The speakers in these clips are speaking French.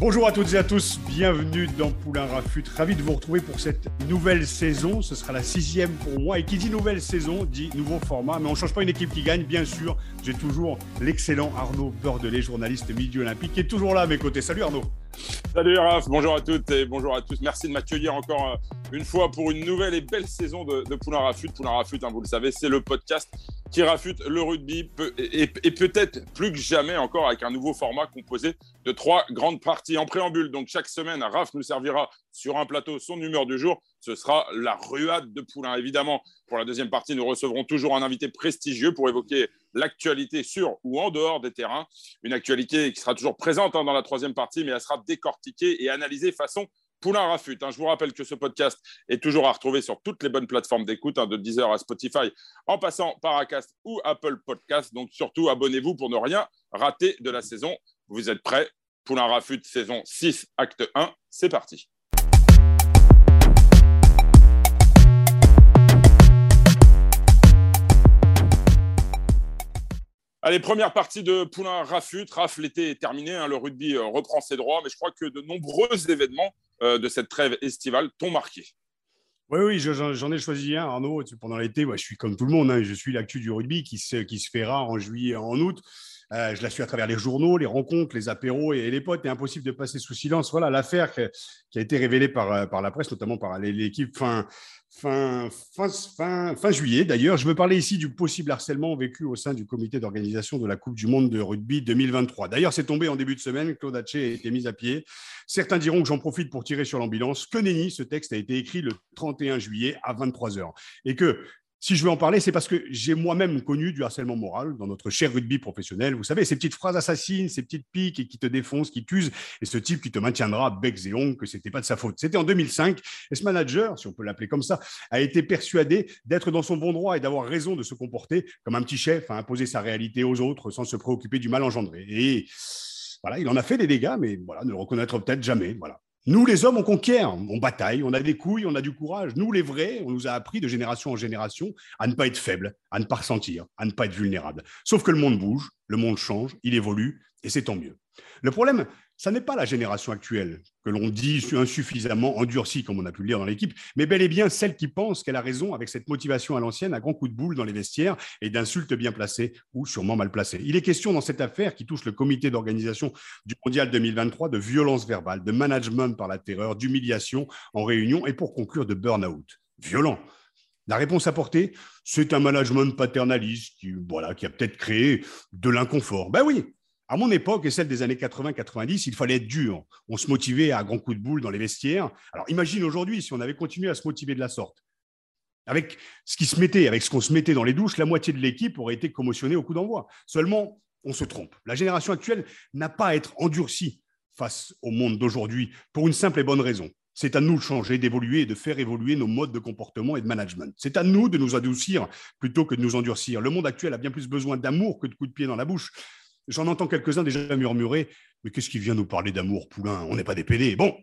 Bonjour à toutes et à tous, bienvenue dans Poulain Rafut. Ravi de vous retrouver pour cette nouvelle saison. Ce sera la sixième pour moi. Et qui dit nouvelle saison dit nouveau format. Mais on ne change pas une équipe qui gagne, bien sûr. J'ai toujours l'excellent Arnaud Bordelais, journaliste midi olympique, qui est toujours là à mes côtés. Salut Arnaud. Salut Raph, bonjour à toutes et bonjour à tous. Merci de m'accueillir encore euh, une fois pour une nouvelle et belle saison de, de Poulain Rafut. Poulain Rafut, hein, vous le savez, c'est le podcast qui rafute le rugby et, et peut-être plus que jamais encore avec un nouveau format composé de trois grandes parties en préambule. Donc chaque semaine, Raph nous servira sur un plateau son humeur du jour. Ce sera la ruade de Poulain. Évidemment, pour la deuxième partie, nous recevrons toujours un invité prestigieux pour évoquer l'actualité sur ou en dehors des terrains. Une actualité qui sera toujours présente hein, dans la troisième partie, mais elle sera décortiquée et analysée façon Poulain Rafut. hein. Je vous rappelle que ce podcast est toujours à retrouver sur toutes les bonnes plateformes d'écoute, hein, de Deezer à Spotify, en passant par Acast ou Apple Podcast. Donc surtout, abonnez-vous pour ne rien rater de la saison. Vous êtes prêts? Poulain Rafut, saison 6, acte 1, c'est parti. Allez, première partie de Poulain Rafut. Raf, l'été est terminé, hein, le rugby euh, reprend ses droits, mais je crois que de nombreux événements euh, de cette trêve estivale t'ont marqué. Oui, oui, je- j'en ai choisi un, Arnaud. Pendant l'été, ouais, je suis comme tout le monde. hein, je suis l'actu du rugby qui se, qui se fait rare en juillet et en août. Euh, je la suis à travers les journaux, les rencontres, les apéros et, les potes. Et impossible de passer sous silence. Voilà l'affaire qui a été révélée par, euh, par la presse, notamment par les- l'équipe fin, fin, fin, fin, fin juillet. D'ailleurs, je veux parler ici du possible harcèlement vécu au sein du comité d'organisation de la Coupe du Monde de rugby 2023. D'ailleurs, c'est tombé en début de semaine. Claude Haché a été mis à pied. Certains diront que j'en profite pour tirer sur l'ambulance. Que nenni, ce texte a été écrit le 31 juillet à 23h. Et que si je veux en parler, c'est parce que j'ai moi-même connu du harcèlement moral dans notre cher rugby professionnel. Vous savez, ces petites phrases assassines, ces petites piques et qui te défoncent, qui t'usent, et ce type qui te maintiendra à becs et ongles que c'était pas de sa faute. C'était en 2005, et ce manager, si on peut l'appeler comme ça, a été persuadé d'être dans son bon droit et d'avoir raison de se comporter comme un petit chef à imposer sa réalité aux autres sans se préoccuper du mal engendré? Et voilà, il en a fait des dégâts, mais voilà, ne le reconnaître peut-être jamais. Voilà. Nous, les hommes, on conquiert, on bataille, on a des couilles, on a du courage. Nous, les vrais, on nous a appris de génération en génération à ne pas être faible, à ne pas ressentir, à ne pas être vulnérable. Sauf que le monde bouge, le monde change, il évolue, et c'est tant mieux. Le problème, ça n'est pas la génération actuelle, que l'on dit insuffisamment endurcie, comme on a pu le lire dans l'équipe, mais bel et bien celle qui pense qu'elle a raison avec cette motivation à l'ancienne, à grands coups de boule dans les vestiaires et d'insultes bien placées ou sûrement mal placées. Il est question dans cette affaire qui touche le comité d'organisation du Mondial 2023 de violence verbale, de management par la terreur, d'humiliation en réunion et pour conclure de burn-out. Violent. La réponse apportée, c'est un management paternaliste qui, voilà, qui a peut-être créé de l'inconfort. Ben oui, à mon époque et celle des années 80-90, il fallait être dur. On se motivait à grands coups de boule dans les vestiaires. Alors imagine aujourd'hui si on avait continué à se motiver de la sorte. Avec ce qui se mettait, avec ce qu'on se mettait dans les douches, la moitié de l'équipe aurait été commotionnée au coup d'envoi. Seulement, on se trompe. La génération actuelle n'a pas à être endurcie face au monde d'aujourd'hui pour une simple et bonne raison. C'est à nous de changer, d'évoluer et de faire évoluer nos modes de comportement et de management. C'est à nous de nous adoucir plutôt que de nous endurcir. Le monde actuel a bien plus besoin d'amour que de coups de pied dans la bouche. J'en entends quelques-uns déjà murmurer Mais qu'est-ce qui vient nous parler d'amour, Poulain? On n'est pas des PD. Bon,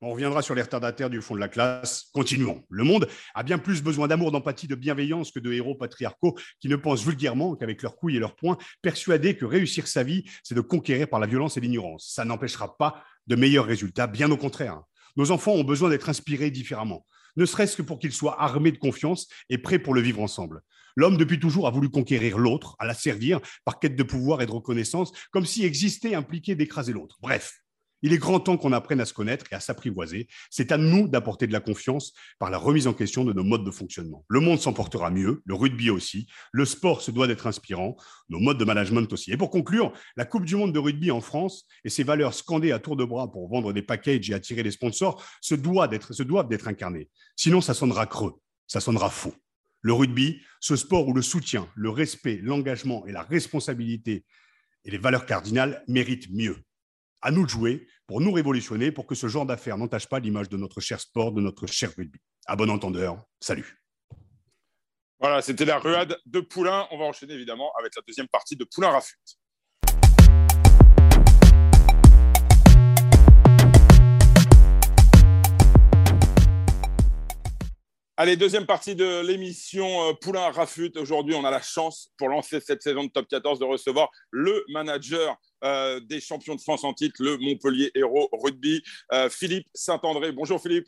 on reviendra sur les retardataires du fond de la classe. Continuons. Le monde a bien plus besoin d'amour, d'empathie, de bienveillance que de héros patriarcaux qui ne pensent vulgairement qu'avec leurs couilles et leurs poings, persuadés que réussir sa vie, c'est de conquérir par la violence et l'ignorance. Ça n'empêchera pas de meilleurs résultats, bien au contraire. Nos enfants ont besoin d'être inspirés différemment, ne serait-ce que pour qu'ils soient armés de confiance et prêts pour le vivre ensemble. L'homme, depuis toujours, a voulu conquérir l'autre, à la servir par quête de pouvoir et de reconnaissance, comme si existait impliqué d'écraser l'autre. Bref, il est grand temps qu'on apprenne à se connaître et à s'apprivoiser. C'est à nous d'apporter de la confiance par la remise en question de nos modes de fonctionnement. Le monde s'en portera mieux, le rugby aussi, le sport se doit d'être inspirant, nos modes de management aussi. Et pour conclure, la Coupe du Monde de rugby en France et ses valeurs scandées à tour de bras pour vendre des packages et attirer les sponsors se doivent d'être incarnées. Sinon, ça sonnera creux, ça sonnera faux. Le rugby, ce sport où le soutien, le respect, l'engagement et la responsabilité et les valeurs cardinales méritent mieux. À nous de jouer pour nous révolutionner, pour que ce genre d'affaires n'entache pas l'image de notre cher sport, de notre cher rugby. À bon entendeur, salut. Voilà, c'était la ruade de Poulain. On va enchaîner évidemment avec la deuxième partie de Poulain Rafut. Allez, deuxième partie de l'émission euh, Poulain Rafut. Aujourd'hui, on a la chance pour lancer cette saison de top 14 de recevoir le manager euh, des champions de France en titre, le Montpellier Héros Rugby, euh, Philippe Saint-André. Bonjour Philippe.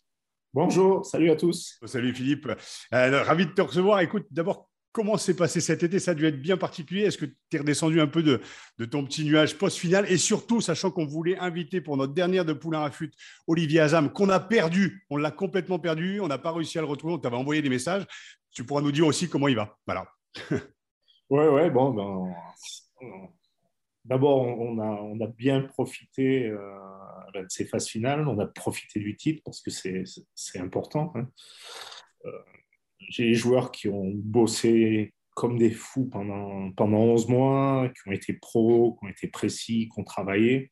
Bonjour, salut à tous. Salut Philippe. ravi de te recevoir. Écoute, d'abord, Comment s'est passé cet été? Ça a dû être bien particulier. Est-ce que tu es redescendu un peu de, ton petit nuage post-final Et surtout, sachant qu'on voulait inviter pour notre dernière de Poulain à Fut, Olivier Azam, qu'on a perdu. On l'a complètement perdu. On n'a pas réussi à le retrouver. On t'avait envoyé des messages. Tu pourras nous dire aussi comment il va. Voilà. ouais, ouais, bon, ben, D'abord, on a, on a bien profité euh, de ces phases finales. On a profité du titre parce que c'est important. Hein. Euh, j'ai des joueurs qui ont bossé comme des fous pendant, pendant 11 mois, qui ont été pros, qui ont été précis, qui ont travaillé.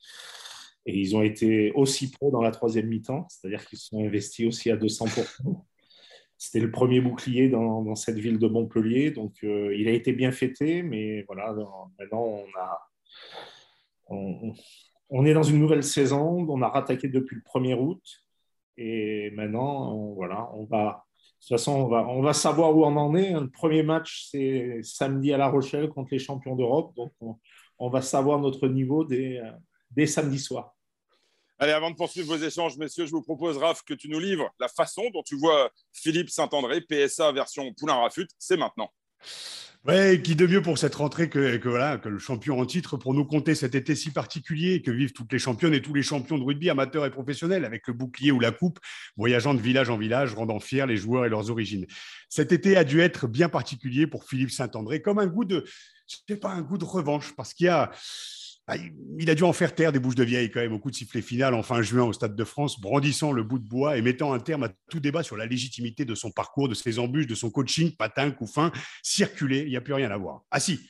Et ils ont été aussi pros dans la troisième mi-temps, c'est-à-dire qu'ils se sont investis aussi à 200%. C'était le premier bouclier dans, cette ville de Montpellier, donc euh, il a été bien fêté, mais voilà, maintenant on a. On, on, est dans une nouvelle saison, on a rattaqué depuis le 1er août, et maintenant, voilà, on va, toute façon, on va, on va savoir où on en est. Le premier match, c'est samedi à La Rochelle contre les champions d'Europe. Donc, on, va savoir notre niveau dès, dès samedi soir. Allez, avant de poursuivre vos échanges, messieurs, je vous propose, Raph, que tu nous livres la façon dont tu vois Philippe Saint-André, PSA version Poulain-Rafut. C'est maintenant. Ouais, qui de mieux pour cette rentrée que, que le champion en titre pour nous compter cet été si particulier que vivent toutes les championnes et tous les champions de rugby amateurs et professionnels avec le bouclier ou la coupe, voyageant de village en village, rendant fiers les joueurs et leurs origines. Cet été a dû être bien particulier pour Philippe Saint-André, comme un goût de, je sais pas, un goût de revanche, parce qu'il y a, ah, il a dû en faire taire des bouches de vieille quand même au coup de sifflet final en fin juin au Stade de France, brandissant le bout de bois et mettant un terme à tout débat sur la légitimité de son parcours, de ses embûches, de son coaching, patin, coup fin, circuler, il n'y a plus rien à voir. Ah si,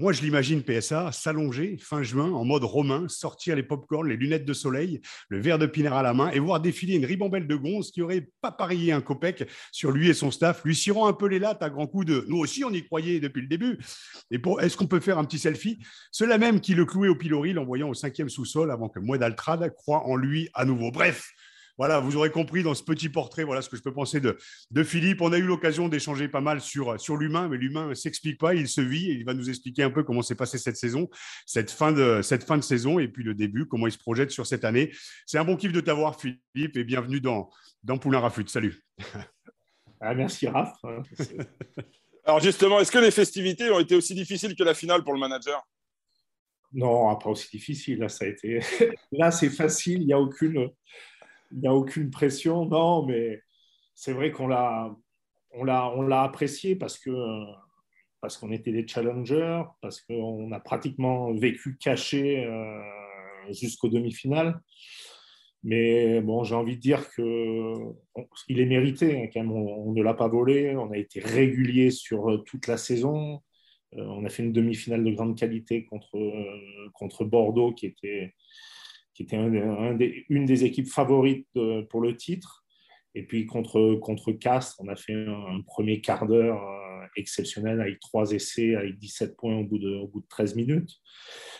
moi, je l'imagine PSA s'allonger fin juin en mode romain, sortir les pop-corn, les lunettes de soleil, le verre de pinard à la main et voir défiler une ribambelle de gonzes qui aurait pas parié un copec sur lui et son staff, lui cirant un peu les lattes à grands coups de nous aussi on y croyait depuis le début. Et est-ce qu'on peut faire un petit selfie? Ceux-là même qui le clouaient au pilori, l'envoyant au cinquième sous-sol avant que Moedaltrad croit en lui à nouveau. Bref, voilà, vous aurez compris dans ce petit portrait, voilà ce que je peux penser de, de Philippe. On a eu l'occasion d'échanger pas mal sur, sur l'humain, mais l'humain ne s'explique pas, il se vit et il va nous expliquer un peu comment s'est passée cette saison, cette fin, de, cette fin de saison et puis le début, comment il se projette sur cette année. C'est un bon kiff de t'avoir, Philippe, et bienvenue dans, dans Poulain Rafut. Salut. Ah, merci, Raph. Alors justement, est-ce que les festivités ont été aussi difficiles que la finale pour le manager? Non, pas aussi difficile. Là, ça a été. Là, c'est facile. Il n'y a aucune, il n'y a aucune pression, non, mais c'est vrai qu'on l'a, on l'a, on l'a apprécié parce que parce qu'on était des challengers, parce qu'on a pratiquement vécu caché euh, jusqu'aux demi-finales. Mais bon, j'ai envie de dire que il est mérité. Hein, quand même, on, ne l'a pas volé. On a été régulier sur toute la saison. Euh, on a fait une demi-finale de grande qualité contre, contre Bordeaux, qui était, qui était une des équipes favorites pour le titre. Et puis contre, contre Castres, on a fait un, premier quart d'heure euh, exceptionnel avec trois essais, avec 17 points au bout de, au bout de 13 minutes.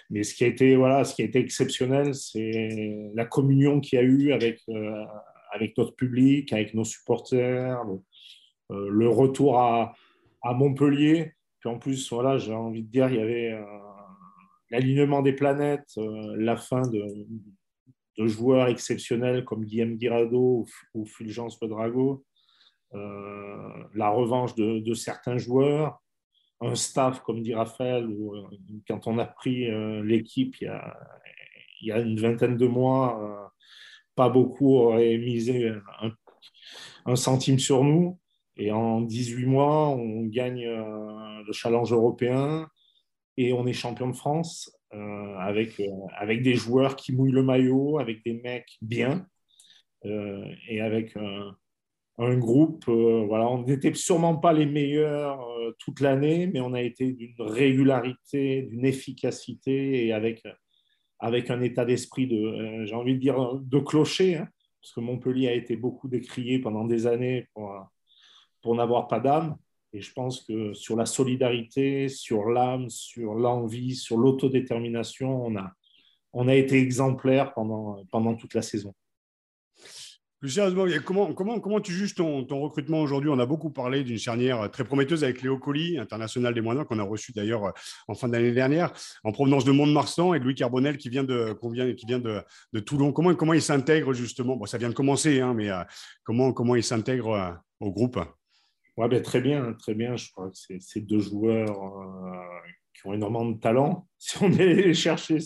Mais ce qui a été, voilà, ce qui a été exceptionnel, c'est la communion qu'il y a eu avec, euh, avec notre public, avec nos supporters, le, euh, retour à, à, Montpellier. Puis en plus, voilà, j'ai envie de dire, il y avait l'alignement des planètes, euh, la fin de, joueurs exceptionnels comme Guillaume Guirado ou, Fulgence Pedrago, euh, la revanche de, certains joueurs, un staff, comme dit Raphaël, où, euh, quand on a pris l'équipe il, y a une vingtaine de mois, pas beaucoup auraient misé un, centime sur nous. Et en 18 mois, on gagne le challenge européen, et on est champion de France euh, avec, euh, avec des joueurs qui mouillent le maillot, avec des mecs bien euh, et avec un groupe, voilà, on n'était sûrement pas les meilleurs toute l'année, mais on a été d'une régularité, d'une efficacité et avec, avec un état d'esprit de, j'ai envie de dire, de clocher, hein, parce que Montpellier a été beaucoup décrié pendant des années pour, pour n'avoir pas d'âme. Et je pense que sur la solidarité, sur l'âme, sur l'envie, sur l'autodétermination, on a, on a été exemplaire pendant, pendant toute la saison. Plus sérieusement, comment, comment, comment tu juges ton, recrutement aujourd'hui? On a beaucoup parlé d'une charnière très prometteuse avec Léo Colli, international des moindres, qu'on a reçu d'ailleurs en fin d'année dernière, en provenance de Mont-de-Marsan, et Louis Carbonel qui vient de, qui vient de, de Toulon. Comment, comment il s'intègre justement? Bon, Ça vient de commencer, hein, mais euh, comment, comment il s'intègre euh, au groupe? Ouais, ben, Très bien, très bien. Je crois que c'est deux joueurs euh, qui ont énormément de talent. Si on est les chercher,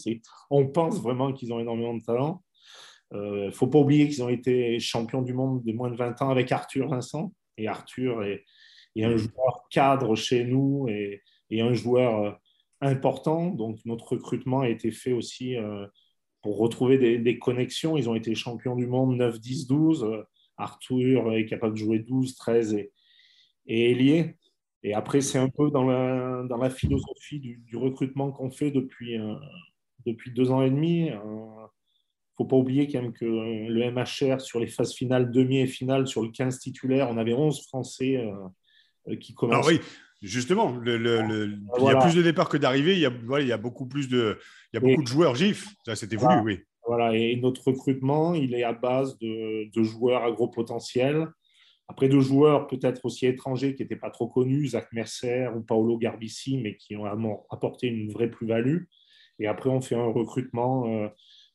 on pense vraiment qu'ils ont énormément de talent. Il euh, ne faut pas oublier qu'ils ont été champions du monde des moins de 20 ans avec Arthur Vincent. Et Arthur est, un joueur cadre chez nous et, un joueur euh, important. Donc notre recrutement a été fait aussi pour retrouver des, connexions. Ils ont été champions du monde 9, 10, 12. Arthur est capable de jouer 12, 13 et, et Et après, c'est un peu dans la, dans la philosophie du, recrutement qu'on fait depuis, depuis deux ans et demi faut pas oublier quand même que le MHR, sur les phases finales, demi et finale, sur le 15 titulaire, on avait 11 Français euh, euh, qui commencent. Ah oui, justement, le, il y a plus de départs que d'arrivées. Il, y a, il y a beaucoup plus de, il y a beaucoup de joueurs GIF. Ça, c'était voulu, oui. Voilà, et notre recrutement, il est à base de, de joueurs à gros potentiel. Après, de joueurs peut-être aussi étrangers qui n'étaient pas trop connus, Zach Mercer ou Paolo Garbici, mais qui ont apporté une vraie plus-value. Et après, on fait un recrutement. Euh,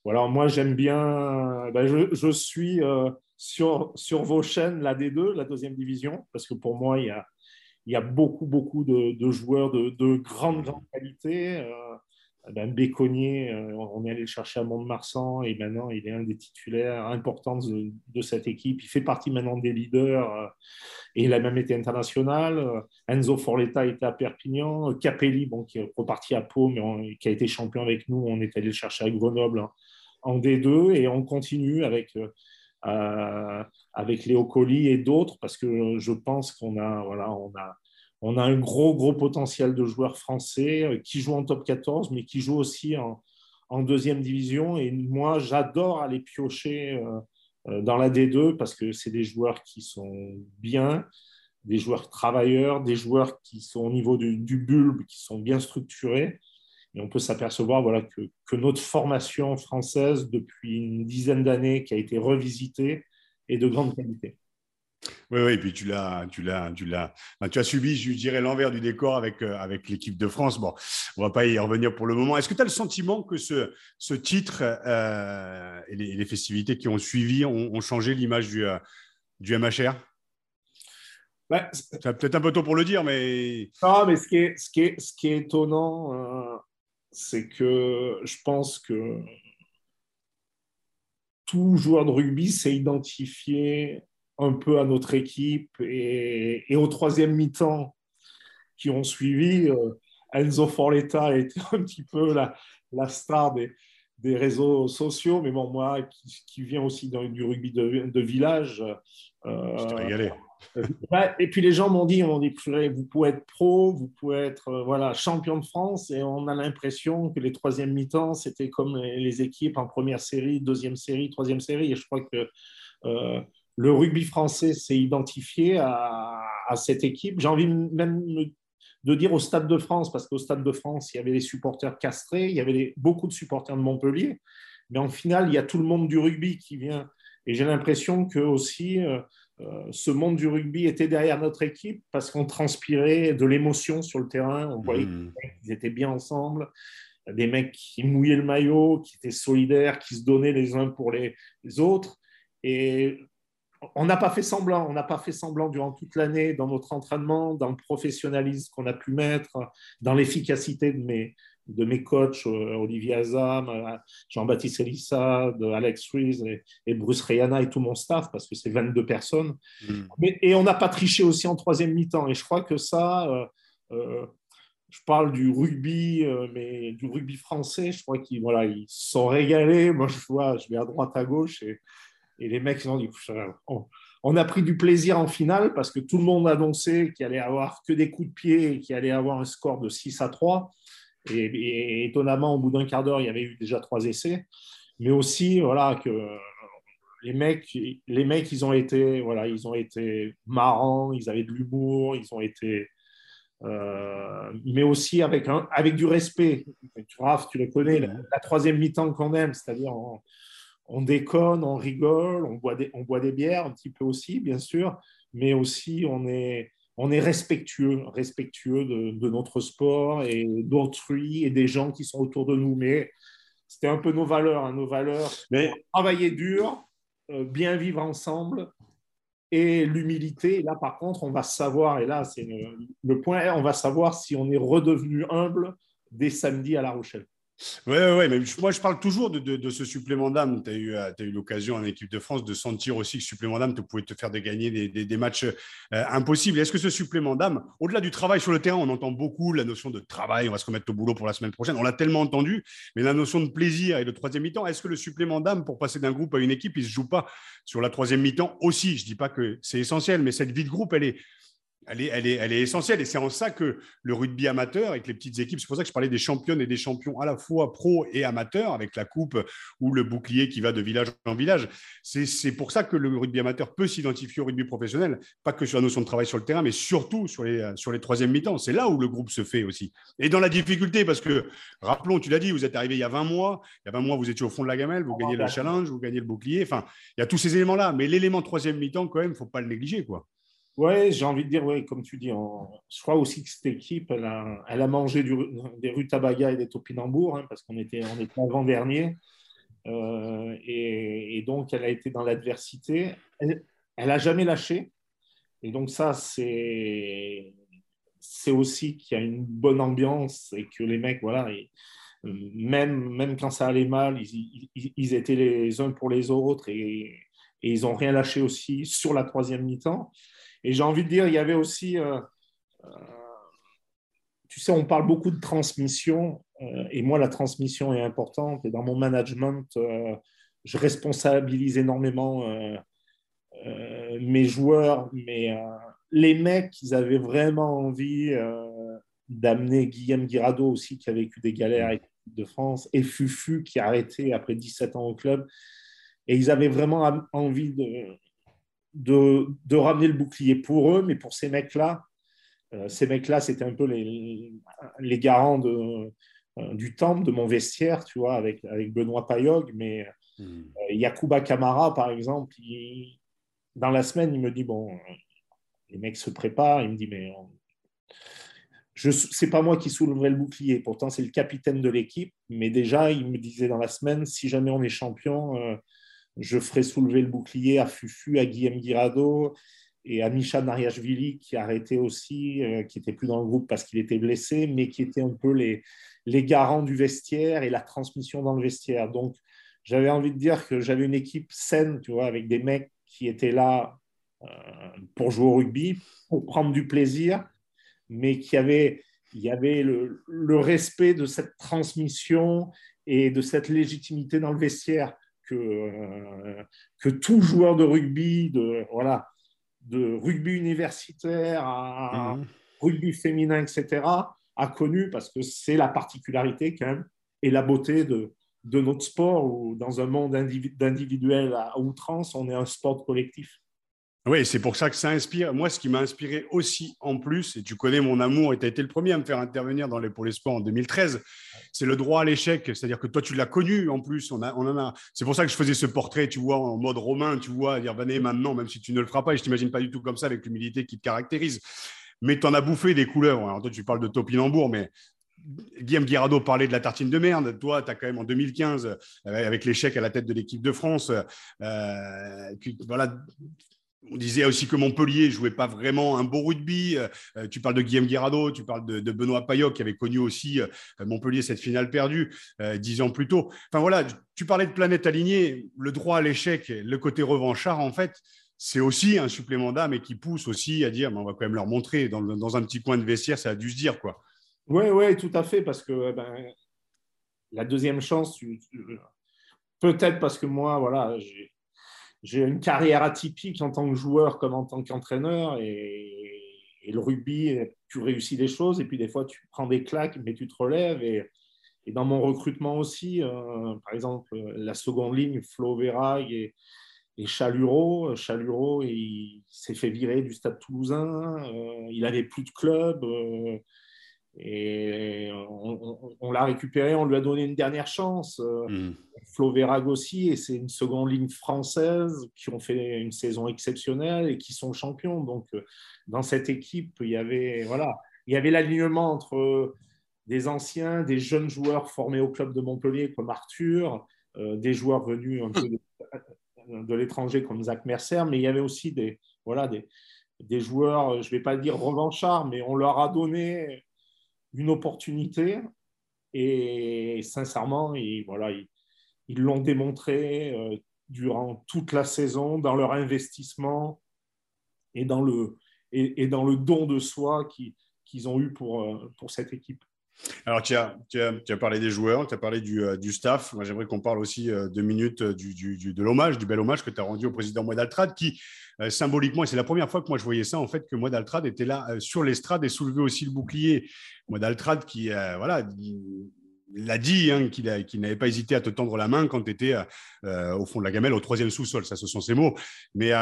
voilà, moi j'aime bien, ben, je, suis euh, sur, sur vos chaînes, la D2, la deuxième division, parce que pour moi, il y a, il y a beaucoup, beaucoup de, joueurs de, de, grande, qualité. Euh, ben, Béconnier, euh, on est allé le chercher à Mont-de-Marsan et maintenant il est un des titulaires importants de, cette équipe. Il fait partie maintenant des leaders et il a même été international. Enzo Forletta était à Perpignan. Capelli, bon, qui est reparti à Pau, mais qui a été champion avec nous, on est allé le chercher à Grenoble. Hein en D2 et on continue avec, euh, euh, avec Léo Colli et d'autres parce que je pense qu'on a, voilà, on a, on a un gros, gros potentiel de joueurs français euh, qui jouent en top 14, mais qui jouent aussi en, deuxième division. Et moi, j'adore aller piocher dans la D2 parce que c'est des joueurs qui sont bien, des joueurs travailleurs, des joueurs qui sont au niveau du, bulbe, qui sont bien structurés. Et on peut s'apercevoir que, notre formation française, depuis une dizaine d'années, qui a été revisitée, est de grande qualité. Oui, oui, et puis tu l'as, tu l'as, tu l'as, tu as subi, je dirais, l'envers du décor avec, euh, avec l'équipe de France. Bon, on va pas y revenir pour le moment. Est-ce que tu as le sentiment que ce, ce titre euh, et, les, festivités qui ont suivi ont, changé l'image du, euh, du MHR bah, C'est peut-être un peu tôt pour le dire, mais. Non, mais ce qui est, ce qui est, ce qui est étonnant, c'est que je pense que tout joueur de rugby s'est identifié un peu à notre équipe et, au troisième mi-temps qui ont suivi, euh, Enzo Forletta était un petit peu la, star des, réseaux sociaux, mais bon, moi qui, qui viens aussi du rugby de, village, euh, et puis les gens m'ont dit, on dit, vous pouvez être pro, vous pouvez être euh, voilà champion de France, et on a l'impression que les troisième mi-temps c'était comme les équipes en première série, deuxième série, troisième série. Et je crois que euh, le rugby français s'est identifié à, cette équipe. J'ai envie même de dire au Stade de France, parce qu'au Stade de France il y avait les supporters castrés, il y avait beaucoup de supporters de Montpellier, mais en finale il y a tout le monde du rugby qui vient. Et j'ai l'impression que aussi euh, euh, ce monde du rugby était derrière notre équipe parce qu'on transpirait de l'émotion sur le terrain. On voyait mmh. qu'ils étaient bien ensemble. Des mecs qui mouillaient le maillot, qui étaient solidaires, qui se donnaient les uns pour les, autres. Et on n'a pas fait semblant. On n'a pas fait semblant durant toute l'année dans notre entraînement, dans le professionnalisme qu'on a pu mettre, dans l'efficacité de mes, de mes coachs, euh, Olivier Azam, euh, Jean-Baptiste Elissa, Alex Ruiz et, Bruce Rayana et tout mon staff, parce que c'est 22 personnes. Mm. et on n'a pas triché aussi en troisième mi-temps. Et je crois que ça, euh, je parle du rugby, mais du rugby français, je crois qu'ils voilà, ils sont régalés. Moi, je vois, je vais à droite, à gauche, et, et les mecs, ils ont dit, on a pris du plaisir en finale parce que tout le monde annonçait qu'il allait avoir que des coups de pied et qu'il allait avoir un score de 6 à 3. Et, étonnamment, au bout d'un quart d'heure, il y avait eu déjà trois essais. Mais aussi, voilà, que les mecs, les mecs, ils ont été, voilà, ils ont été marrants, ils avaient de l'humour, ils ont été, euh, mais aussi avec avec du respect. Raph, tu le connais, la, troisième mi-temps qu'on aime, c'est-à-dire déconne, on rigole, on boit des, on boit des bières un petit peu aussi, bien sûr, mais aussi on est, on est respectueux, respectueux de, notre sport et d'autrui et des gens qui sont autour de nous. Mais c'était un peu nos valeurs, hein, nos valeurs. Mais travailler dur, euh, bien vivre ensemble et l'humilité. Là, par contre, on va savoir, et là, c'est le, le, point, on va savoir si on est redevenu humble dès samedi à La Rochelle. Oui, ouais, mais moi je parle toujours de, ce supplément d'âme. Tu as eu, euh, eu l'occasion en équipe de France de sentir aussi que ce supplément d'âme pouvait te faire gagner des, matchs euh, impossibles. Est-ce que ce supplément d'âme, au-delà du travail sur le terrain, on entend beaucoup la notion de travail, on va se remettre au boulot pour la semaine prochaine, on l'a tellement entendu, mais la notion de plaisir et de troisième mi-temps, est-ce que le supplément d'âme pour passer d'un groupe à une équipe, il ne se joue pas sur la troisième mi-temps aussi? Je ne dis pas que c'est essentiel, mais cette vie de groupe, elle est, elle est, elle, est, elle est, essentielle. Et c'est en ça que le rugby amateur, avec les petites équipes, c'est pour ça que je parlais des championnes et des champions à la fois pro et amateurs, avec la coupe ou le bouclier qui va de village en village. C'est pour ça que le rugby amateur peut s'identifier au rugby professionnel, pas que sur la notion de travail sur le terrain, mais surtout sur les, sur les troisièmes mi-temps. C'est là où le groupe se fait aussi. Et dans la difficulté, parce que, rappelons, tu l'as dit, vous êtes arrivé il y a 20 mois. Il y a 20 mois, vous étiez au fond de la gamelle, vous gagnez le challenge, vous gagnez le bouclier. Enfin, il y a tous ces éléments-là. Mais l'élément troisième mi-temps, quand même, il ne faut pas le négliger. quoi. Oui, j'ai envie de dire, ouais, comme tu dis, je crois aussi que cette équipe, elle a, mangé du, des rutabagas et des topinambours, hein, parce qu'on était, on était avant-dernier. Euh, et, donc, elle a été dans l'adversité. Elle n'a jamais lâché. Et donc, ça, c'est, c'est aussi qu'il y a une bonne ambiance et que les mecs, voilà, même, même quand ça allait mal, ils, ils, étaient les uns pour les autres et, et ils n'ont rien lâché aussi sur la troisième mi-temps. Et j'ai envie de dire, il y avait aussi, euh, euh, tu sais, on parle beaucoup de transmission, euh, et moi, la transmission est importante. Et dans mon management, je responsabilise énormément mes joueurs, mais les mecs, ils avaient vraiment envie d'amener Guillaume Guirado aussi, qui a vécu des galères avec de France, et Fufu, qui a arrêté après 17 ans au club. Et ils avaient vraiment envie de, de, ramener le bouclier pour eux, mais pour ces mecs-là, euh, ces mecs-là, c'était un peu les, les garants de, euh, du temple, de mon vestiaire, tu vois, avec, avec Benoît Payog. Mais hmm. euh, Yakuba Kamara, par exemple, dans la semaine, il me dit Bon, les mecs se préparent. Il me dit Mais je c'est pas moi qui soulèverai le bouclier. Pourtant, c'est le capitaine de l'équipe. Mais déjà, il me disait dans la semaine Si jamais on est champion, je ferai soulever le bouclier à Fufu, à Guillaume Guirado et à Misha Nariashvili qui arrêtait aussi, euh, qui était plus dans le groupe parce qu'il était blessé, mais qui était un peu les, garants du vestiaire et la transmission dans le vestiaire. Donc, j'avais envie de dire que j'avais une équipe saine, tu vois, avec des mecs qui étaient là euh, pour jouer au rugby, pour prendre du plaisir, mais qui avaient, y avait le respect de cette transmission et de cette légitimité dans le vestiaire que, euh, que tout joueur de rugby, de, voilà, de rugby universitaire à mhm. rugby féminin, etc., a connu parce que c'est la particularité quand même et la beauté de, de notre sport où dans un monde individuel à outrance, on est un sport collectif. Oui, c'est pour ça que ça inspire. Moi, ce qui m'a inspiré aussi en plus, et tu connais mon amour, et tu as été le premier à me faire intervenir dans les Pôles en 2013, c'est le droit à l'échec. C'est-à-dire que toi, tu l'as connu en plus. On, a, on a. C'est pour ça que je faisais ce portrait, tu vois, en mode romain, tu vois, à dire venez maintenant, même si tu ne le feras pas. Et je t'imagine pas du tout comme ça avec l'humilité qui te caractérise. Mais tu en as bouffé des couleurs. Alors, toi, tu parles de Topinambour, mais Guillaume Guirado parlait de la tartine de merde. Toi, tu as quand même en 2015, euh, avec l'échec à la tête de l'équipe de France, euh, voilà, on disait aussi que Montpellier jouait pas vraiment un beau rugby. Euh, tu parles de Guillaume Guirado, tu parles de, Benoît Payoc qui avait connu aussi euh, Montpellier cette finale perdue euh, dix ans plus tôt. Enfin voilà, tu parlais de planète alignée, le droit à l'échec, le côté revanchard en fait, c'est aussi un supplément d'âme et qui pousse aussi à dire, on va quand même leur montrer dans, un petit coin de vestiaire, ça a dû se dire quoi. Oui, oui, tout à fait, parce que ben, la deuxième chance, peut-être parce que moi, voilà, j'ai j'ai une carrière atypique en tant que joueur comme en tant qu'entraîneur. Et, le rugby, tu réussis des choses et puis des fois tu prends des claques, mais tu te relèves. Et, dans mon recrutement aussi, euh, par exemple, la seconde ligne, Flo Verraille et, et Chaluro. Chaluro, il s'est fait virer du stade toulousain. Euh, il n'avait plus de club. Euh, et on, l'a récupéré, on lui a donné une dernière chance. Mm. Flo Verag aussi, et c'est une seconde ligne française qui ont fait une saison exceptionnelle et qui sont champions. Donc, euh, dans cette équipe, il y avait voilà, il y avait l'alignement entre des anciens, des jeunes joueurs formés au club de Montpellier comme Arthur, des joueurs venus un peu de, de l'étranger comme Zach Mercer, mais il y avait aussi des, voilà, des, des joueurs, je ne vais pas dire revanchards, mais on leur a donné une opportunité et sincèrement, ils, voilà, ils, l'ont démontré euh, durant toute la saison dans leur investissement et dans le, don de soi qu'ils ont eu pour, euh, pour cette équipe. Alors, tu as, tu, as, tu as, parlé des joueurs, tu as parlé du, euh, du staff. Moi, j'aimerais qu'on parle aussi euh, deux minutes euh, du, du, de l'hommage, du bel hommage que tu as rendu au président Moidaltrad, qui, symboliquement, et c'est la première fois que moi je voyais ça, en fait, que Moidaltrad était là sur l'estrade et soulevait aussi le bouclier. Moidaltrad qui, voilà, il l'a dit, hein, qu'il n'avait pas hésité à te tendre la main quand tu étais au fond de la gamelle, au troisième sous-sol. Ça, ce sont ses mots. Mais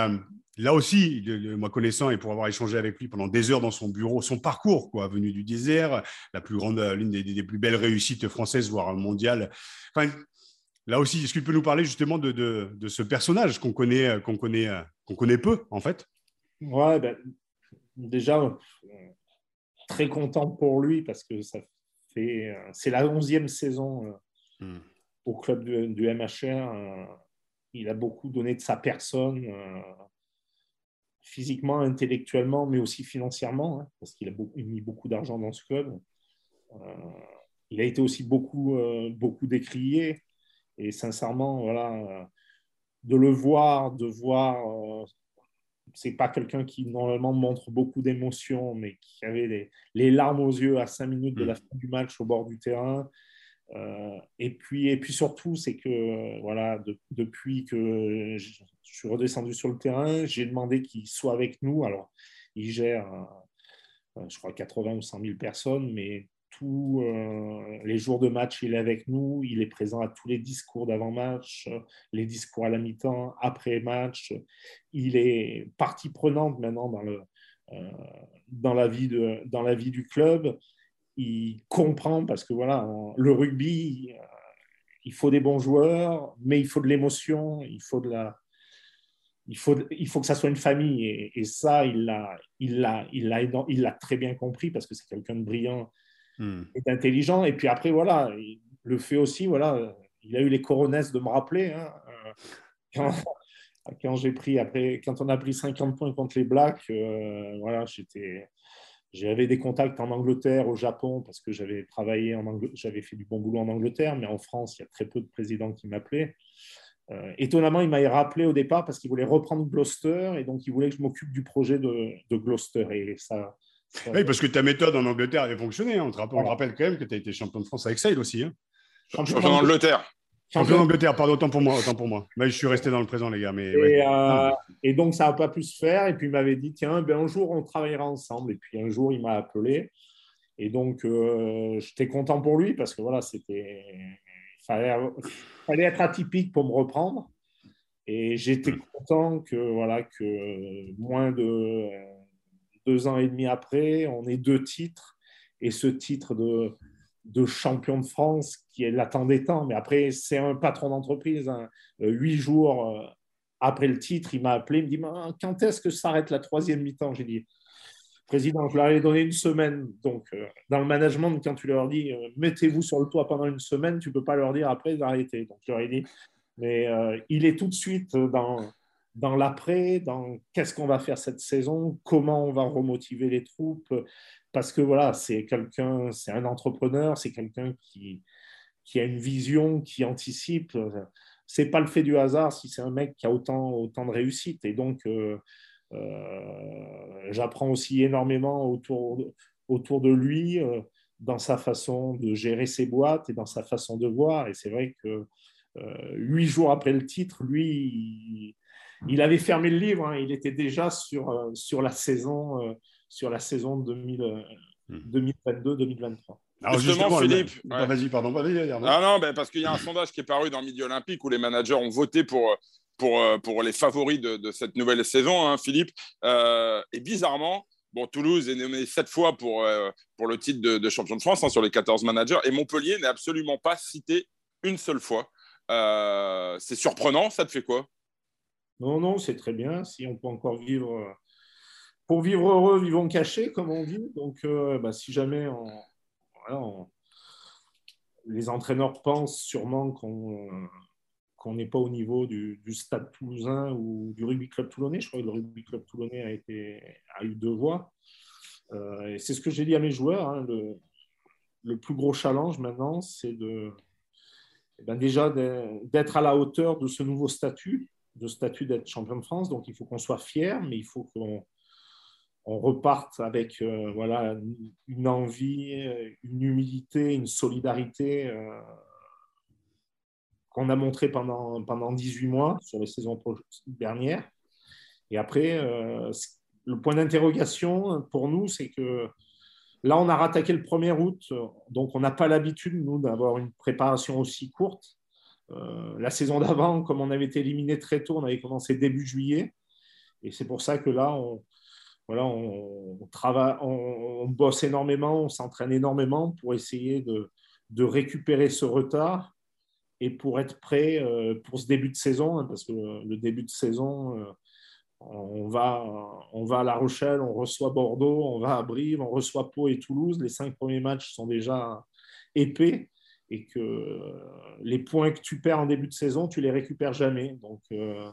là aussi, moi connaissant et pour avoir échangé avec lui pendant des heures dans son bureau, son parcours, quoi, venu du désert, la plus grande, l'une des, plus belles réussites françaises, voire mondiales. Enfin, là aussi, est-ce que tu peux nous parler justement de, de, ce personnage qu'on connaît, qu'on connaît, qu'on connaît peu, en fait? Ouais, ben, déjà, très content pour lui parce que ça fait, c'est la onzième saison euh, hmm. au club du, du MHR. Euh, il a beaucoup donné de sa personne euh, physiquement, intellectuellement, mais aussi financièrement, hein, parce qu'il a mis beaucoup d'argent dans ce club. Euh, il a été aussi beaucoup, euh, beaucoup décrié. Et sincèrement, voilà, de le voir, de voir, euh, c'est pas quelqu'un qui normalement montre beaucoup d'émotions, mais qui avait les, les, larmes aux yeux à cinq minutes de la mm. fin du match au bord du terrain. Et, puis, et puis surtout, c'est que voilà, depuis que je suis redescendu sur le terrain, j'ai demandé qu'il soit avec nous. Alors, il gère, euh, je crois, 80 ou 100 000 personnes, mais tous euh, les jours de match, il est avec nous. Il est présent à tous les discours d'avant-match, les discours à la mi-temps, après-match. Il est partie prenante maintenant dans, le, euh, dans, la vie de, dans la vie du club. Il comprend parce que voilà, le rugby, il faut des bons joueurs, mais il faut de l'émotion, il faut de la, il faut, il faut que ça soit une famille. Et, ça, il l'a il l'a, il l'a, il l'a très bien compris parce que c'est quelqu'un de brillant hmm. et d'intelligent. Et puis après, voilà, il le fait aussi, voilà, il a eu les coronesses de me rappeler. Hein, euh, quand, j'ai pris, après, quand on a pris 50 points contre les Blacks, euh, voilà, j'étais. J'avais des contacts en Angleterre, au Japon, parce que j'avais travaillé en Angleterre, j'avais fait du bon boulot en Angleterre, mais en France, il y a très peu de présidents qui m'appelaient. Euh, étonnamment, il m'a rappelé au départ parce qu'il voulait reprendre Gloucester et donc il voulait que je m'occupe du projet de, Gloucester. Et ça, Oui, parce que ta méthode en Angleterre avait fonctionné. Hein. On, te rappelle, quand même que tu as été champion de France avec Sale aussi. Hein. Champion d'Angleterre. Champion d'Angleterre, pardon, autant pour moi, autant pour moi. Mais je suis resté dans le présent, les gars. Mais, et, euh, et donc, ça n'a pas pu se faire. Et puis, il m'avait dit, tiens, ben, un jour, on travaillera ensemble. Et puis, un jour, il m'a appelé. Et donc, euh, j'étais content pour lui parce que voilà, c'était fallait, fallait être atypique pour me reprendre. Et j'étais content que, voilà, que moins de deux ans et demi après, on ait deux titres. Et ce titre de, de champion de France qui l'attendait tant. Mais après, c'est un patron d'entreprise. Hein. Euh, huit jours euh, après le titre, il m'a appelé, il me dit Quand est-ce que s'arrête la troisième mi-temps? J'ai dit Président, je leur ai donné une semaine. Donc, euh, dans le management, quand tu leur dis euh, mettez-vous sur le toit pendant une semaine, tu ne peux pas leur dire après d'arrêter. Donc, je leur ai dit mais euh, il est tout de suite dans, dans l'après, dans qu'est-ce qu'on va faire cette saison, comment on va remotiver les troupes. Parce que voilà, c'est quelqu'un, c'est un entrepreneur, c'est quelqu'un qui, a une vision, qui anticipe. C'est pas le fait du hasard si c'est un mec qui a autant, de réussite. Et donc, euh, j'apprends aussi énormément autour, de lui, euh, dans sa façon de gérer ses boîtes et dans sa façon de voir. Et c'est vrai que euh, huit jours après le titre, lui, il avait fermé le livre. Hein. il était déjà sur la saison, sur la saison 2022-2023. Alors justement, Philippe. Vas-y, pardon. ah non, ben, parce qu'il y a un sondage qui est paru dans Midi Olympique où les managers ont voté pour, pour, pour les favoris de, de cette nouvelle saison, hein, Philippe. et bizarrement, Bon, Toulouse est nommé sept fois pour, euh, pour le titre de, champion de France hein, sur les 14 managers et Montpellier n'est absolument pas cité une seule fois. Euh, c'est surprenant, ça te fait quoi? Non, non, c'est très bien. Si on peut encore vivre. Euh, pour vivre heureux, vivons cachés, comme on dit. Donc, bah, si jamais les entraîneurs pensent sûrement qu'on n'est pas au niveau du, Stade toulousain ou du Rugby Club toulonnais. Je crois que le Rugby Club toulonnais a, eu deux voix. Euh, c'est ce que j'ai dit à mes joueurs. Hein, le, plus gros challenge maintenant, c'est eh ben déjà d'être à la hauteur de ce nouveau statut, de statut d'être champion de France. Donc il faut qu'on soit fier, mais il faut qu'on on reparte avec euh, voilà, une envie, une humilité, une solidarité. Euh, qu'on a montré pendant, pendant 18 mois sur les saisons dernières. Et après, euh, le point d'interrogation pour nous, c'est que là, on a rattaqué le 1er août, donc on n'a pas l'habitude, nous, d'avoir une préparation aussi courte. La saison d'avant, comme on avait été éliminé très tôt, on avait commencé début juillet. Et c'est pour ça que là, on, voilà, on, travaille, on, bosse énormément, on s'entraîne énormément pour essayer de, de récupérer ce retard et pour être prêt euh, pour ce début de saison, hein, parce que le début de saison, euh, on va, on va à La Rochelle, on reçoit Bordeaux, on va à Brive, on reçoit Pau et Toulouse. Les cinq premiers matchs sont déjà épais et que les points que tu perds en début de saison, tu les récupères jamais. Donc, euh,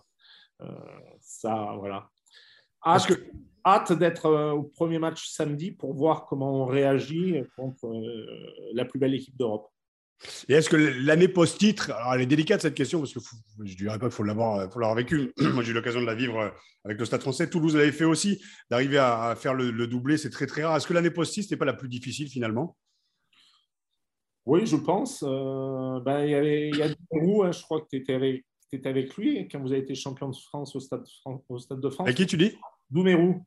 ça, voilà. Que... hâte d'être au premier match samedi pour voir comment on réagit contre la plus belle équipe d'Europe. Et est-ce que l'année post-titre, alors elle est délicate cette question parce que je ne dirais pas qu'il faut l'avoir vécu. Moi, j'ai eu l'occasion de la vivre euh, avec le Stade français. Toulouse l'avait fait aussi. D'arriver à, faire le, doublé, c'est très très rare. Est-ce que l'année post-titre n'est pas la plus difficile finalement? Oui, je pense. Euh, ben, il y, avait, il y a hein, je crois que tu étais avec, lui quand vous avez été champion de France au Stade, au stade de France. À qui tu dis? Doumerou.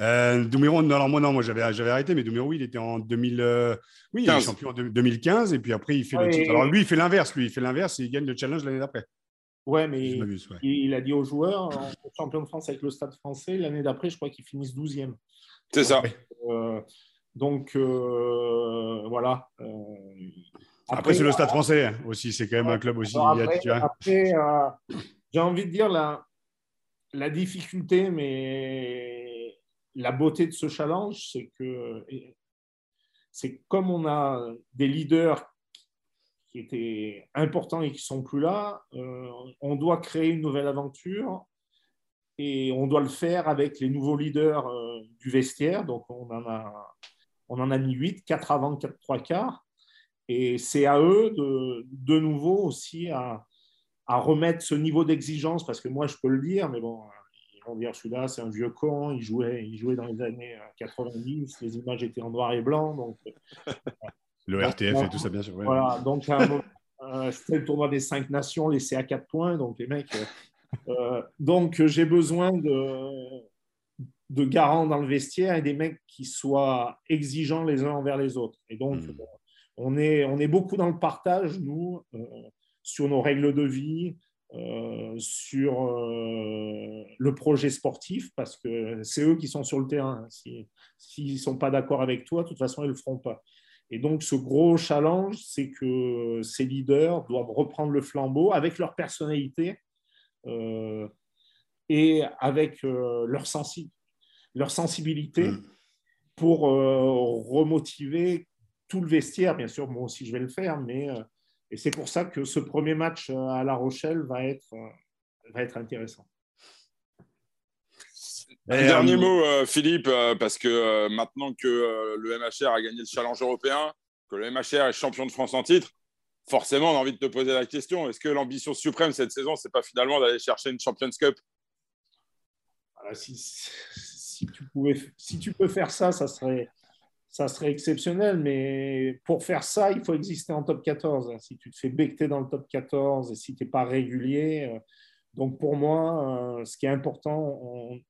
Euh, Doumero, alors moi non, moi j'avais, j'avais arrêté, mais Doumero, il était en 2000, euh, oui, il est champion en 2015, et puis après il fait le titre. Alors lui, il fait l'inverse, lui, il fait l'inverse, et il gagne le challenge l'année d'après. Ouais, mais il, a dit aux joueurs, champion de France avec le Stade Français, l'année d'après, je crois qu'ils finissent 12e. C'est ça. Euh, donc euh, voilà. Après, c'est le Stade Français hein, aussi, c'est quand même un club aussi. Après, après j'ai envie de dire la, la difficulté, mais la beauté de ce challenge, c'est que c'est comme on a des leaders qui étaient importants et qui sont plus là, euh, on doit créer une nouvelle aventure et on doit le faire avec les nouveaux leaders euh, du vestiaire. Donc on en a, on en a mis 8, 4 avant, 4 3 quarts. Et c'est à eux de, de nouveau aussi à remettre ce niveau d'exigence, parce que moi je peux le dire, mais bon, vont dire celui-là, c'est un vieux con, il jouait, il jouait dans les années 90, euh, les images étaient en noir et blanc. Donc, euh, le RTF et tout ça, bien sûr. Voilà, donc c'était le tournoi des cinq nations, laissé à quatre points, donc les mecs. Euh, donc j'ai besoin de, de garants dans le vestiaire et des mecs qui soient exigeants les uns envers les autres. Et donc, hmm. on, est, on est beaucoup dans le partage, nous, sur nos règles de vie, euh, sur euh, le projet sportif parce que c'est eux qui sont sur le terrain. S'ils ne sont pas d'accord avec toi, de toute façon, ils ne le feront pas. Et donc, ce gros challenge, c'est que ces leaders doivent reprendre le flambeau avec leur personnalité euh, et avec leur, leur sensibilité mm. pour remotiver tout le vestiaire. Bien sûr, moi aussi, je vais le faire, mais et c'est pour ça que ce premier match euh, à La Rochelle va être, euh, va être intéressant. Un dernier euh, mot, Philippe, parce que maintenant que le MHR a gagné le challenge européen, que le MHR est champion de France en titre, forcément, on a envie de te poser la question est-ce que l'ambition suprême cette saison, c'est pas finalement d'aller chercher une Champions Cup? Si, si, tu pouvais, si tu peux faire ça, ça serait, ça serait exceptionnel, mais pour faire ça, il faut exister en top 14. Si tu te fais becter dans le top 14 et si tu n'es pas régulier, Donc pour moi, ce qui est important,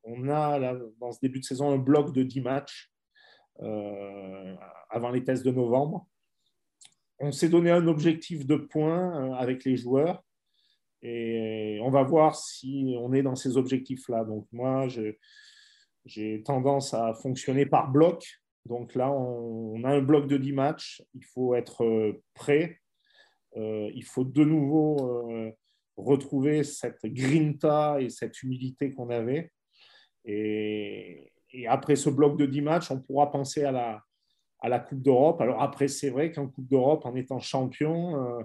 on, a dans ce début de saison un bloc de 10 matchs avant les tests de novembre. On s'est donné un objectif de points avec les joueurs et on va voir si on est dans ces objectifs-là. Donc moi, j'ai tendance à fonctionner par bloc. Donc là, on, a un bloc de 10 matchs. Il faut être euh, prêt. Euh, il faut de nouveau euh, retrouver cette grinta et cette humilité qu'on avait. Et, après ce bloc de 10 matchs, on pourra penser à la, à la Coupe d'Europe. Alors après, c'est vrai qu'en Coupe d'Europe, en étant champion,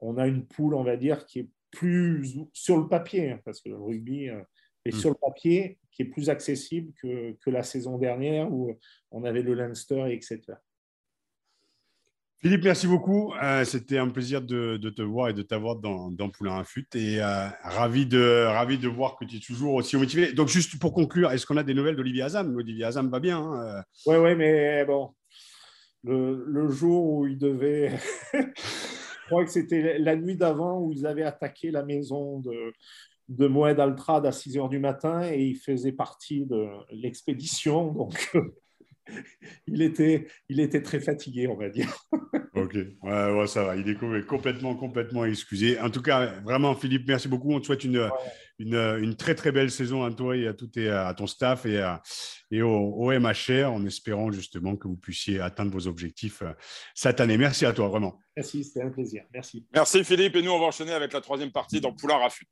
on a une poule, on va dire, qui est plus sur le papier, hein, parce que le rugby est hmm. sur le papier, qui est plus accessible que, que, la saison dernière où on avait le Leinster, etc. Philippe, merci beaucoup. Euh, c'était un plaisir de, de, te voir et de t'avoir dans, dans, Poulain à Fut. Et euh, ravi, de, ravi de voir que tu es toujours aussi motivé. Donc, juste pour conclure, est-ce qu'on a des nouvelles d'Olivier Azam Olivier Azam va bien. Oui, hein, oui, mais bon, le, le, jour où il devait crois que c'était la nuit d'avant où ils avaient attaqué la maison de, de Moed Altrad à 6 heures du matin et il faisait partie de l'expédition. Donc, il, était, il était très fatigué, on va dire. ok, ouais, ça va. Il est complètement, complètement excusé. En tout cas, vraiment, Philippe, merci beaucoup. On te souhaite une, une, une, très, très belle saison à toi et à, tout à ton staff et, à, et au, au, MHR en espérant justement que vous puissiez atteindre vos objectifs euh, cette année. Merci à toi, vraiment. Merci, c'était un plaisir. Merci. Merci, Philippe. Et nous, on va enchaîner avec la troisième partie dans Poulain Rafut.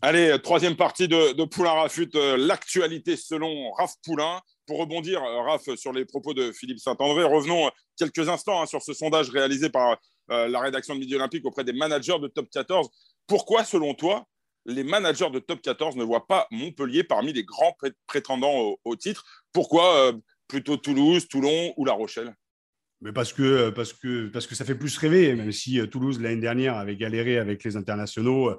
Allez, troisième partie de, Poulain Rafut, euh, l'actualité selon Raph Poulain. Pour rebondir, euh, Raph, sur les propos de Philippe Saint-André, revenons euh, quelques instants hein, sur ce sondage réalisé par la rédaction de Midi Olympique auprès des managers de Top 14. Pourquoi, selon toi, les managers de Top 14 ne voient pas Montpellier parmi les grands prétendants au, titre? Pourquoi plutôt Toulouse, Toulon ou La Rochelle? Mais parce que, parce, que, parce que ça fait plus rêver, même si Toulouse, l'année dernière, avait galéré avec les internationaux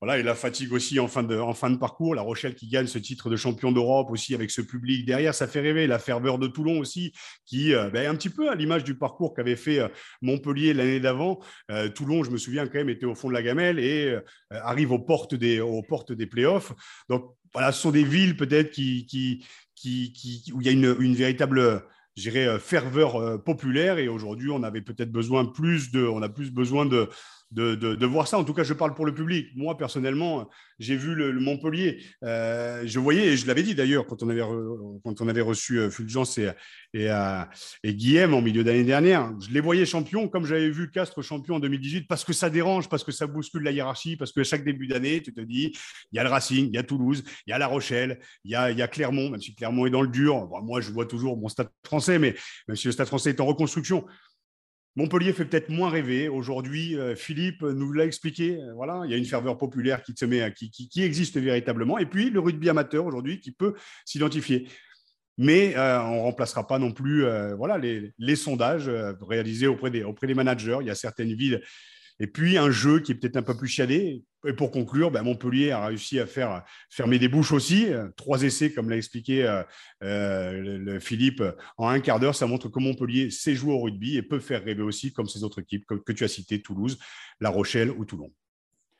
voilà, et la fatigue aussi en fin, de, parcours. La Rochelle qui gagne ce titre de champion d'Europe aussi avec ce public derrière, ça fait rêver. La ferveur de Toulon aussi, qui euh, ben, un petit peu à l'image du parcours qu'avait fait euh, Montpellier l'année d'avant. Euh, Toulon, je me souviens quand même, était au fond de la gamelle et arrive aux portes des, playoffs. Donc voilà, ce sont des villes peut-être qui, où il y a une, une véritable ferveur populaire. Et aujourd'hui, on avait peut-être besoin plus de, on a plus besoin de, de, voir ça. En tout cas, je parle pour le public. Moi, personnellement, j'ai vu le, Montpellier. Euh, je voyais, et je l'avais dit d'ailleurs quand, on avait quand on avait reçu euh, Fulgence euh, et Guillaume en milieu d'année dernière, je les voyais champions comme j'avais vu Castres champion en 2018 parce que ça dérange, parce que ça bouscule la hiérarchie, parce que chaque début d'année, tu te dis, il y a le Racing, il y a Toulouse, il y a La Rochelle, il y a, y a Clermont, même si Clermont est dans le dur. moi, je vois toujours mon stade français, mais même si le stade français est en reconstruction, Montpellier fait peut-être moins rêver. Aujourd'hui, euh, Philippe nous l'a expliqué. Euh, voilà, il y a une ferveur populaire qui, se met, qui, existe véritablement. Et puis, le rugby amateur aujourd'hui qui peut s'identifier. Mais euh, on ne remplacera pas non plus voilà, les, sondages réalisés auprès des managers. Il y a certaines villes et puis un jeu qui est peut-être un peu plus chiadé. Et pour conclure, ben, Montpellier a réussi à faire fermer des bouches aussi. Trois essais, comme l'a expliqué euh, euh, Philippe, en un quart d'heure. Ça montre que Montpellier sait jouer au rugby et peut faire rêver aussi, comme ces autres équipes que, tu as citées, Toulouse, La Rochelle ou Toulon.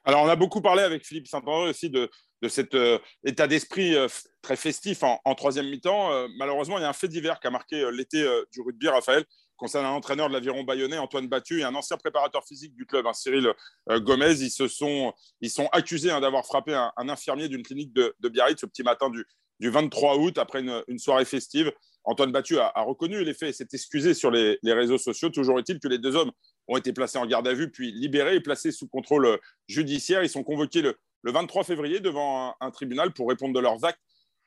Alors, on a beaucoup parlé avec Philippe Saint-André aussi de, cet euh, état d'esprit très festif en troisième mi-temps. malheureusement, il y a un fait divers qui a marqué l'été du rugby, Raphaël concernant un entraîneur de l'aviron bayonnais, Antoine Battu, et un ancien préparateur physique du club, hein, Cyril euh, Gomez. Ils, se sont, ils sont accusés hein, d'avoir frappé un, infirmier d'une clinique de, Biarritz ce petit matin du, du 23 août, après une, soirée festive. Antoine Battu a, reconnu les faits et s'est excusé sur les, réseaux sociaux. Toujours est-il que les deux hommes ont été placés en garde à vue, puis libérés et placés sous contrôle euh, judiciaire. Ils sont convoqués le, 23 février devant un, tribunal pour répondre de leurs actes.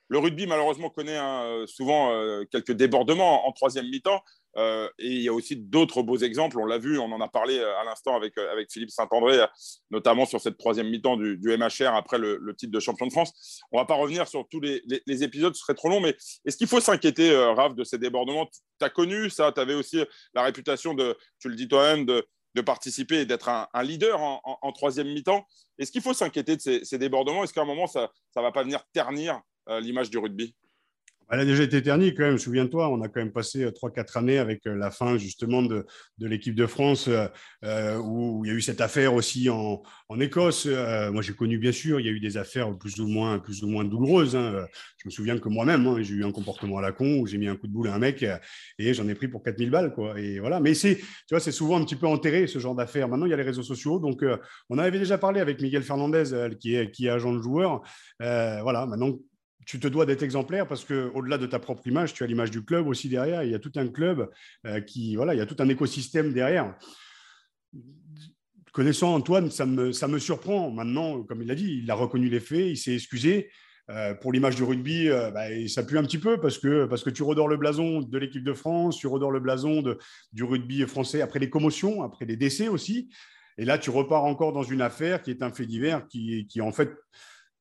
Le rugby, malheureusement, connaît hein, souvent euh, quelques débordements en troisième mi-temps. Euh, et il y a aussi d'autres beaux exemples. On l'a vu, on en a parlé euh, à l'instant avec, euh, avec Philippe Saint-André, notamment sur cette troisième mi-temps du, MHR après le, titre de champion de France. On ne va pas revenir sur tous les, épisodes, ce serait trop long, mais est-ce qu'il faut s'inquiéter, Raph, de ces débordements? Tu as connu ça, tu avais aussi la réputation de, tu le dis toi-même, de, participer et d'être un, leader en, troisième mi-temps. Est-ce qu'il faut s'inquiéter de ces, débordements? Est-ce qu'à un moment, ça ne va pas venir ternir l'image du rugby? Elle a déjà été ternie quand même, souviens-toi, on a quand même passé 3-4 euh, années avec euh, la fin justement de, de l'équipe de France, euh, où il y a eu cette affaire aussi en, en Écosse. moi j'ai connu bien sûr, il y a eu des affaires plus ou moins, plus ou moins douloureuses. Hein. Je me souviens que moi-même, hein, j'ai eu un comportement à la con où j'ai mis un coup de boule à un mec et j'en ai pris pour 4000 balles. Quoi. Et voilà. Mais c'est, tu vois, c'est souvent un petit peu enterré ce genre d'affaires. Maintenant, il y a les réseaux sociaux. Donc on avait déjà parlé avec Miguel Fernandez, qui, est, qui est agent de joueur. voilà, maintenant tu te dois d'être exemplaire parce que au-delà de ta propre image, tu as l'image du club aussi derrière. Il y a tout un club euh, qui, voilà, il y a tout un écosystème derrière. Connaissant Antoine, ça me, ça me surprend. Maintenant, comme il l'a dit, il a reconnu les faits, il s'est excusé. Euh, pour l'image du rugby, euh, bah, ça pue un petit peu parce que, parce que tu redors le blason de l'équipe de France, tu redors le blason de, du rugby français après les commotions, après les décès aussi. Et là, tu repars encore dans une affaire qui est un fait divers qui, qui en fait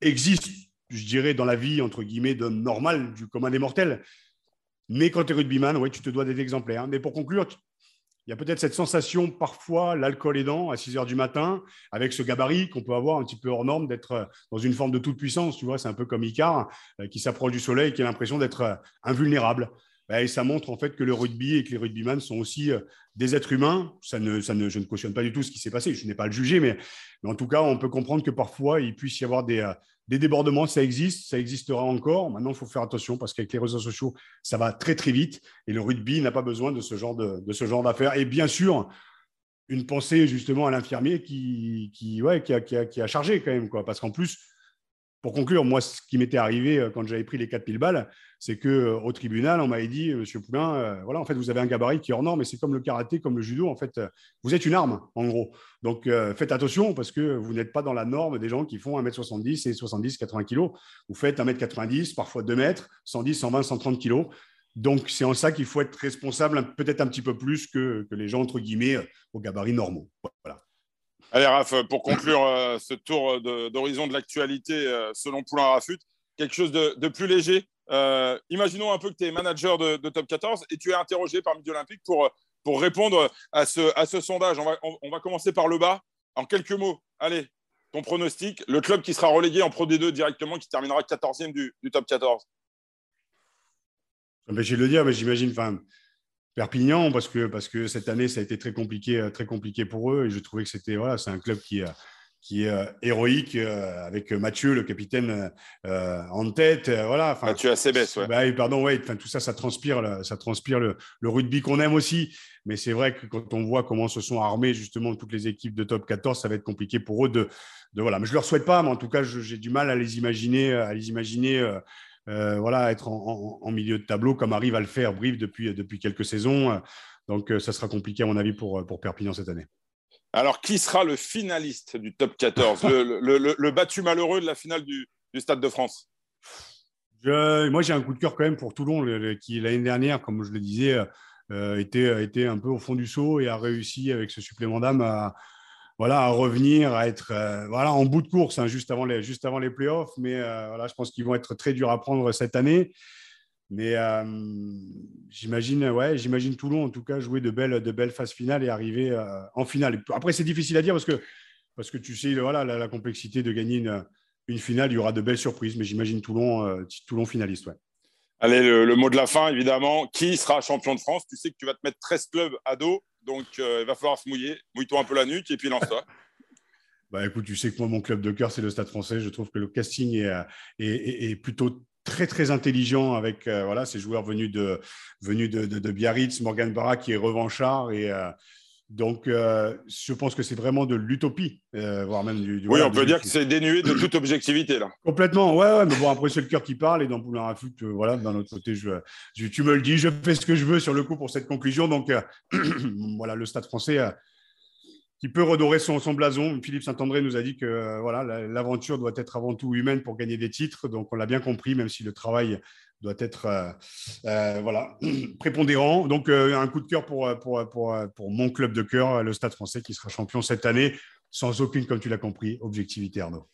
existe je dirais, dans la vie, entre guillemets, de normal, du commun des mortels. Mais quand tu es rugbyman, ouais, tu te dois d'être exemplaire. Mais pour conclure, il y a peut-être cette sensation, parfois, l'alcool aidant, à 6 heures du matin, avec ce gabarit qu'on peut avoir un petit peu hors norme, d'être dans une forme de toute puissance. Tu vois, c'est un peu comme Icar, euh, qui s'approche du soleil et qui a l'impression d'être euh, invulnérable. Et ça montre en fait que le rugby et que les rugbyman sont aussi euh, des êtres humains. Ça ne, ça ne, je ne cautionne pas du tout ce qui s'est passé, je n'ai pas à le juger, mais, mais, en tout cas, on peut comprendre que parfois, il puisse y avoir des, des débordements, ça existe, ça existera encore. Maintenant, il faut faire attention parce qu'avec les réseaux sociaux, ça va très très vite et le rugby n'a pas besoin de ce genre d'affaires. Et bien sûr, une pensée justement à l'infirmier qui, qui, ouais, qui, a, qui, a, chargé quand même, quoi. Parce qu'en plus, pour conclure, moi, ce qui m'était arrivé euh, quand j'avais pris les 4000 balles, c'est qu'au euh, tribunal, on m'avait dit, Monsieur Poulain, euh, voilà, en fait, vous avez un gabarit qui est hors norme, mais c'est comme le karaté, comme le judo, en fait, vous êtes une arme, en gros. Donc, faites attention parce que vous n'êtes pas dans la norme des gens qui font 1m70 et 70, 80 kg. Vous faites 1m90, parfois 2 m 110, 120, 130 kg. Donc, c'est en ça qu'il faut être responsable peut-être un petit peu plus que, que les gens, entre guillemets, aux gabarits normaux. Voilà. Allez, Raph, pour conclure euh, ce tour d'horizon de, l'actualité euh, selon Poulain Rafut, quelque chose de, plus léger. Euh, imaginons un peu que tu es manager de, Top 14 et tu es interrogé par Midi Olympique pour, pour répondre à ce, à ce sondage. On va, on, va commencer par le bas. En quelques mots, allez, ton pronostic, le club qui sera relégué en Pro D2 directement, qui terminera 14e du, du Top 14 Je vais le dire, mais j'imagine, Perpignan parce que, parce que cette année, ça a été très compliqué, euh, très compliqué pour eux. Et je trouvais que c'était voilà, c'est un club qui, euh, qui est euh, héroïque avec Mathieu, le capitaine, en tête. voilà, Mathieu Acebes, ouais. Bah, pardon, ouais, tout ça, ça transpire, ça transpire le, le rugby qu'on aime aussi. Mais c'est vrai que quand on voit comment se sont armées justement toutes les équipes de top 14, ça va être compliqué pour eux de, de voilà. Mais je leur souhaite pas, mais en tout cas, j'ai du mal à les imaginer, à les imaginer euh, voilà, être en, milieu de tableau, comme arrive à le faire Brive depuis, depuis quelques saisons. Donc, euh, ça sera compliqué, à mon avis, pour, pour Perpignan cette année. Alors, qui sera le finaliste du top 14, le, battu malheureux de la finale du, Stade de France Moi, j'ai un coup de cœur quand même pour Toulon, qui l'année dernière, comme je le disais, euh, était, était un peu au fond du saut et a réussi avec ce supplément d'âme à, voilà, à revenir, à être euh, voilà, en bout de course, hein, juste, avant les, juste avant les playoffs. Mais euh, voilà, je pense qu'ils vont être très durs à prendre cette année. Mais euh, j'imagine, ouais, j'imagine Toulon, en tout cas, jouer de belles, de belles phases finales et arriver en finale. Après, c'est difficile à dire parce que, parce que tu sais, voilà, la, complexité de gagner une, une, finale, il y aura de belles surprises. Mais j'imagine Toulon, Toulon finaliste. Ouais. Allez, le, mot de la fin, évidemment. Qui sera champion de France? Tu sais que tu vas te mettre 13 clubs à dos. Donc, euh, il va falloir se mouiller. Mouille-toi un peu la nuque et puis lance-toi. bah, écoute, tu sais que moi, mon club de cœur, c'est le Stade français. Je trouve que le casting est, euh, plutôt très très intelligent avec euh, voilà ces joueurs venus de venus de, Biarritz, Morgan Barra qui est revanchard et donc je pense que c'est vraiment de l'utopie, voire même du. oui, on peut dire que c'est dénué de toute objectivité là. Complètement, ouais, ouais mais bon après c'est le cœur qui parle et dans Poulain Rafut, voilà, d'un autre côté je, tu me le dis, je fais ce que je veux sur le coup pour cette conclusion. Donc voilà, le Stade Français qui peut redorer son, son blason. Philippe Saint-André nous a dit que euh, voilà, l'aventure doit être avant tout humaine pour gagner des titres. Donc, on l'a bien compris, même si le travail doit être euh, euh, voilà, prépondérant. Donc, un coup de cœur pour, pour, pour, pour, mon club de cœur, le Stade français, qui sera champion cette année, sans aucune, comme tu l'as compris, objectivité, Arnaud.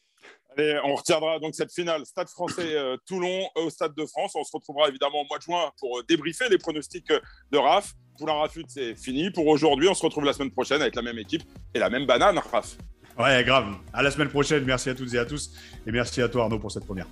On retiendra donc cette finale Stade français Toulon au Stade de France. On se retrouvera évidemment au mois de juin pour débriefer les pronostics de RAF. Poulain Rafut, c'est fini pour aujourd'hui. On se retrouve la semaine prochaine avec la même équipe et la même banane, Raf. Ouais, grave. À la semaine prochaine. Merci à toutes et à tous. Et merci à toi, Arnaud, pour cette première.